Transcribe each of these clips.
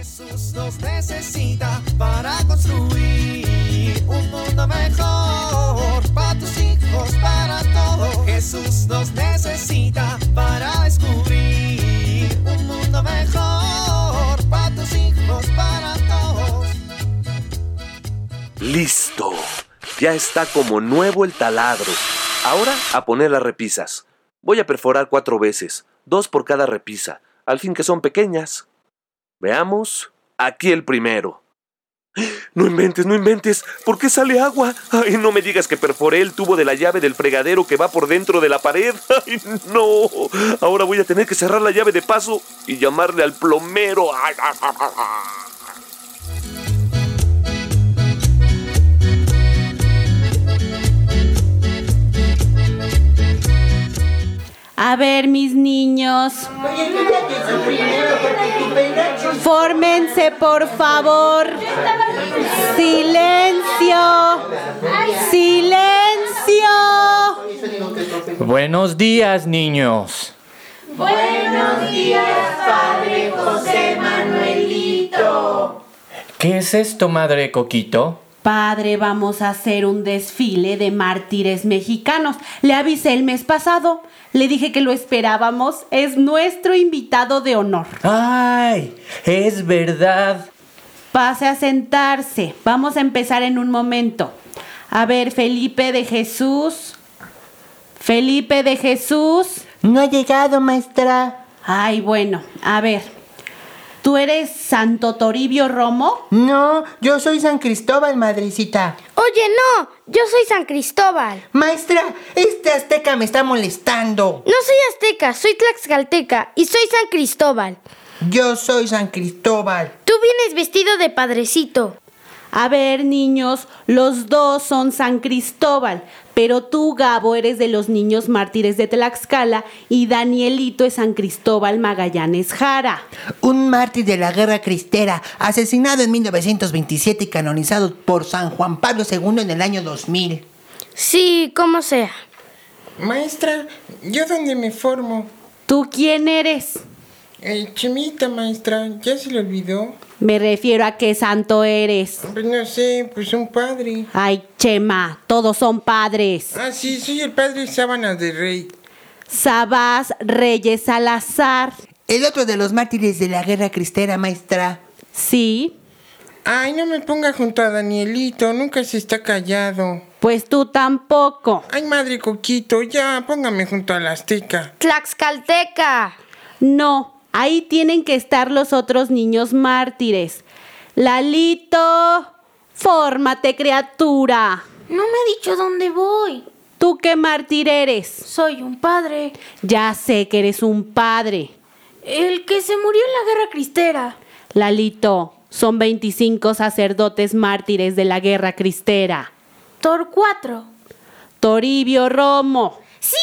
Jesús nos necesita para construir un mundo mejor para tus hijos, para todos. Jesús nos necesita para descubrir un mundo mejor para tus hijos, para todos. Listo. Ya está como nuevo el taladro. Ahora a poner las repisas. Voy a perforar cuatro veces, dos por cada repisa, al fin que son pequeñas. Veamos. Aquí el primero. No inventes, no inventes. ¿Por qué sale agua? Ay, no me digas que perforé el tubo de la llave del fregadero que va por dentro de la pared. Ay, no. Ahora voy a tener que cerrar la llave de paso y llamarle al plomero. Ay, A ver, mis niños. Fórmense, por favor. Silencio. Silencio. Buenos días, niños. Buenos días, Padre José Manuelito. ¿Qué es esto, madre Coquito? Padre, vamos a hacer un desfile de mártires mexicanos. Le avisé el mes pasado. Le dije que lo esperábamos. Es nuestro invitado de honor. ¡Ay! Es verdad. Pase a sentarse. Vamos a empezar en un momento. A ver, Felipe de Jesús. Felipe de Jesús. No ha llegado, maestra. Ay, bueno, a ver. ¿Tú eres Santo Toribio Romo? No, yo soy San Cristóbal, madrecita. Oye, no, yo soy San Cristóbal. Maestra, este azteca me está molestando. No soy azteca, soy tlaxcalteca y soy San Cristóbal. Yo soy San Cristóbal. Tú vienes vestido de padrecito. A ver, niños, los dos son San Cristóbal, pero tú, Gabo, eres de los niños mártires de Tlaxcala y Danielito es San Cristóbal Magallanes Jara. Un mártir de la guerra cristera, asesinado en 1927 y canonizado por San Juan Pablo II en el año 2000. Sí, como sea. Maestra, ¿yo dónde me formo? ¿Tú quién eres? Eh, Chemita, maestra, ¿ya se le olvidó? Me refiero a qué santo eres. Pues no sé, pues un padre. Ay, Chema, todos son padres. Ah, sí, soy el padre Sábana de Rey. Sabás Reyes Salazar. El otro de los mártires de la guerra cristera, maestra. Sí, Ay, no me ponga junto a Danielito, nunca se está callado. pues tú tampoco. Ay, madre Coquito, ya, póngame junto a la azteca. Tlaxcalteca. No, ahí tienen que estar los otros niños mártires. Lalito, fórmate, criatura. No me ha dicho dónde voy. ¿Tú qué mártir eres? Soy un padre. Ya sé que eres un padre. El que se murió en la guerra cristera. Lalito, son 25 sacerdotes mártires de la guerra cristera. Torcuatro. Toribio Romo, Sí,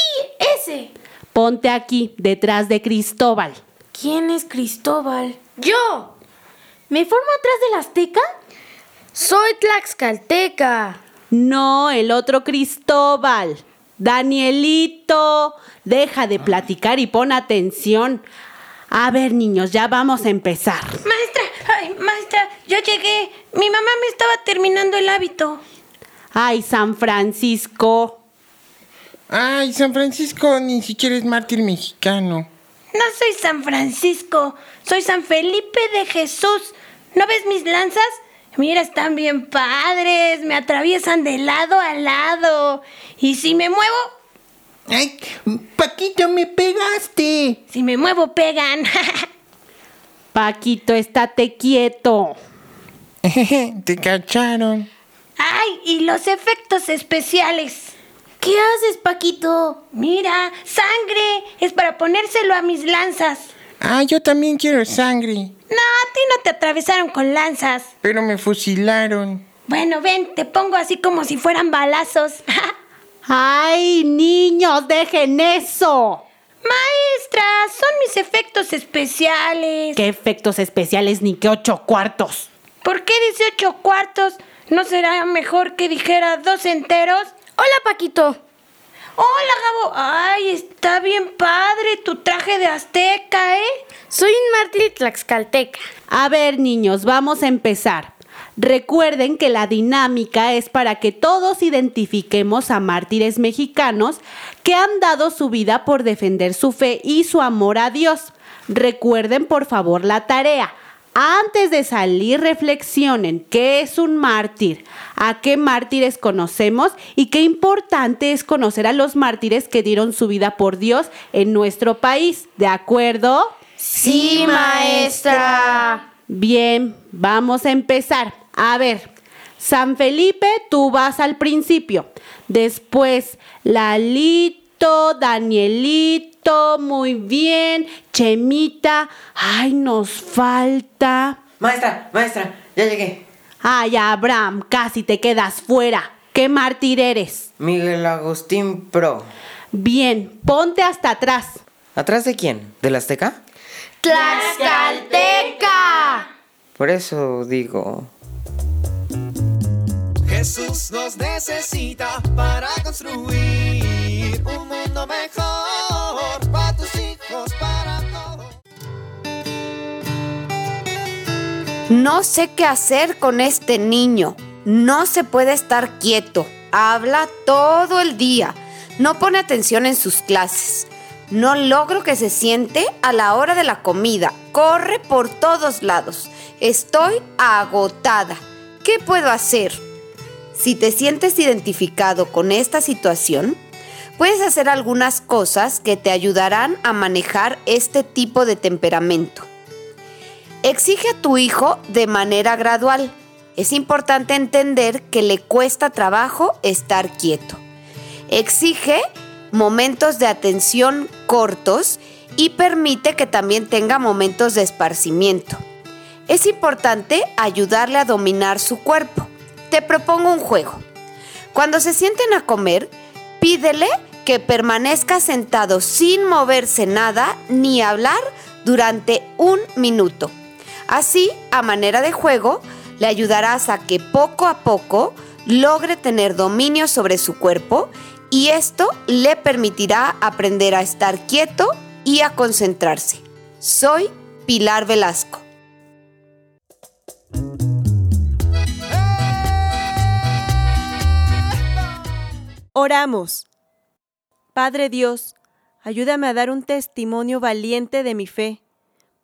ese. ponte aquí, detrás de Cristóbal. ¿Quién es Cristóbal? Yo. ¿Me formo atrás del azteca? Soy tlaxcalteca. No, el otro Cristóbal. Danielito, deja de platicar y pon atención. A ver, niños, ya vamos a empezar. Maestra, ay, maestra, yo llegué. Mi mamá me estaba terminando el hábito. Ay, San Francisco. Ay, San Francisco ni siquiera es mártir mexicano. No soy San Francisco, soy San Felipe de Jesús. ¿No ves mis lanzas? Mira, están bien padres, me atraviesan de lado a lado. Y si me muevo, Ay, Paquito, me pegaste. si me muevo, pegan. Paquito, estate quieto. Te cacharon. ¡Ay! Y los efectos especiales. ¿Qué haces, Paquito? Mira, sangre. Es para ponérselo a mis lanzas. Ah, yo también quiero sangre. No, a ti no te atravesaron con lanzas. Pero me fusilaron. Bueno, ven, te pongo así como si fueran balazos. Ay, niños, dejen eso. Maestra, son mis efectos especiales. ¿Qué efectos especiales ni qué ocho cuartos? ¿Por qué dice ocho cuartos? ¿No será mejor que dijera dos enteros? Hola, Paquito. Hola, Gabo. Ay, está bien padre tu traje de azteca, ¿eh? Soy un mártir tlaxcalteca. A ver, niños, vamos a empezar. Recuerden que la dinámica es para que todos identifiquemos a mártires mexicanos que han dado su vida por defender su fe y su amor a Dios. Recuerden por favor la tarea. Antes de salir, reflexionen qué es un mártir, a qué mártires conocemos y qué importante es conocer a los mártires que dieron su vida por Dios en nuestro país. ¿De acuerdo? Sí, maestra. Bien, vamos a empezar. A ver, San Felipe, tú vas al principio. Después, Lalito, Danielito, muy bien. Chemita, ay, nos falta. Maestra, maestra, ya llegué. Ay, Abraham, casi te quedas fuera. ¿Qué mártir eres? Miguel Agustín Pro. Bien, ponte hasta atrás. ¿Atrás de quién? ¿Del Azteca? ¡Tlaxcalteca! Por eso digo. Jesús nos necesita para construir un mundo mejor No sé qué hacer con este niño. No se puede estar quieto. Habla todo el día. No pone atención en sus clases. No logro que se siente a la hora de la comida. Corre por todos lados. Estoy agotada. ¿Qué puedo hacer? Si te sientes identificado con esta situación, puedes hacer algunas cosas que te ayudarán a manejar este tipo de temperamento. Exige a tu hijo de manera gradual. Es importante entender que le cuesta trabajo estar quieto. Exige momentos de atención cortos y permite que también tenga momentos de esparcimiento. Es importante ayudarle a dominar su cuerpo. Te propongo un juego. Cuando se sienten a comer, pídele que permanezca sentado sin moverse nada ni hablar durante un minuto. Así, a manera de juego, le ayudarás a que poco a poco logre tener dominio sobre su cuerpo y esto le permitirá aprender a estar quieto y a concentrarse. Soy Pilar Velasco. Oramos. Padre Dios, ayúdame a dar un testimonio valiente de mi fe.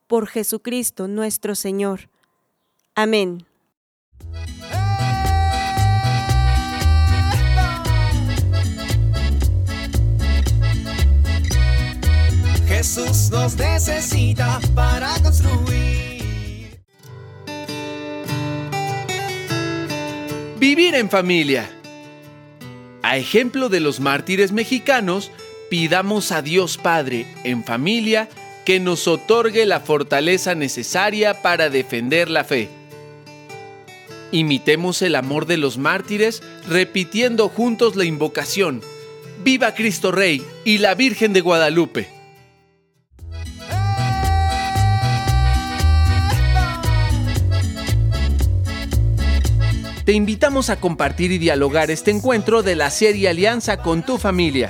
Por Jesucristo nuestro Señor. Amén. Jesús nos necesita para construir. Vivir en familia. A ejemplo de los mártires mexicanos, pidamos a Dios Padre en familia que nos otorgue la fortaleza necesaria para defender la fe. Imitemos el amor de los mártires repitiendo juntos la invocación. Viva Cristo Rey y la Virgen de Guadalupe. Te invitamos a compartir y dialogar este encuentro de la serie Alianza con tu familia.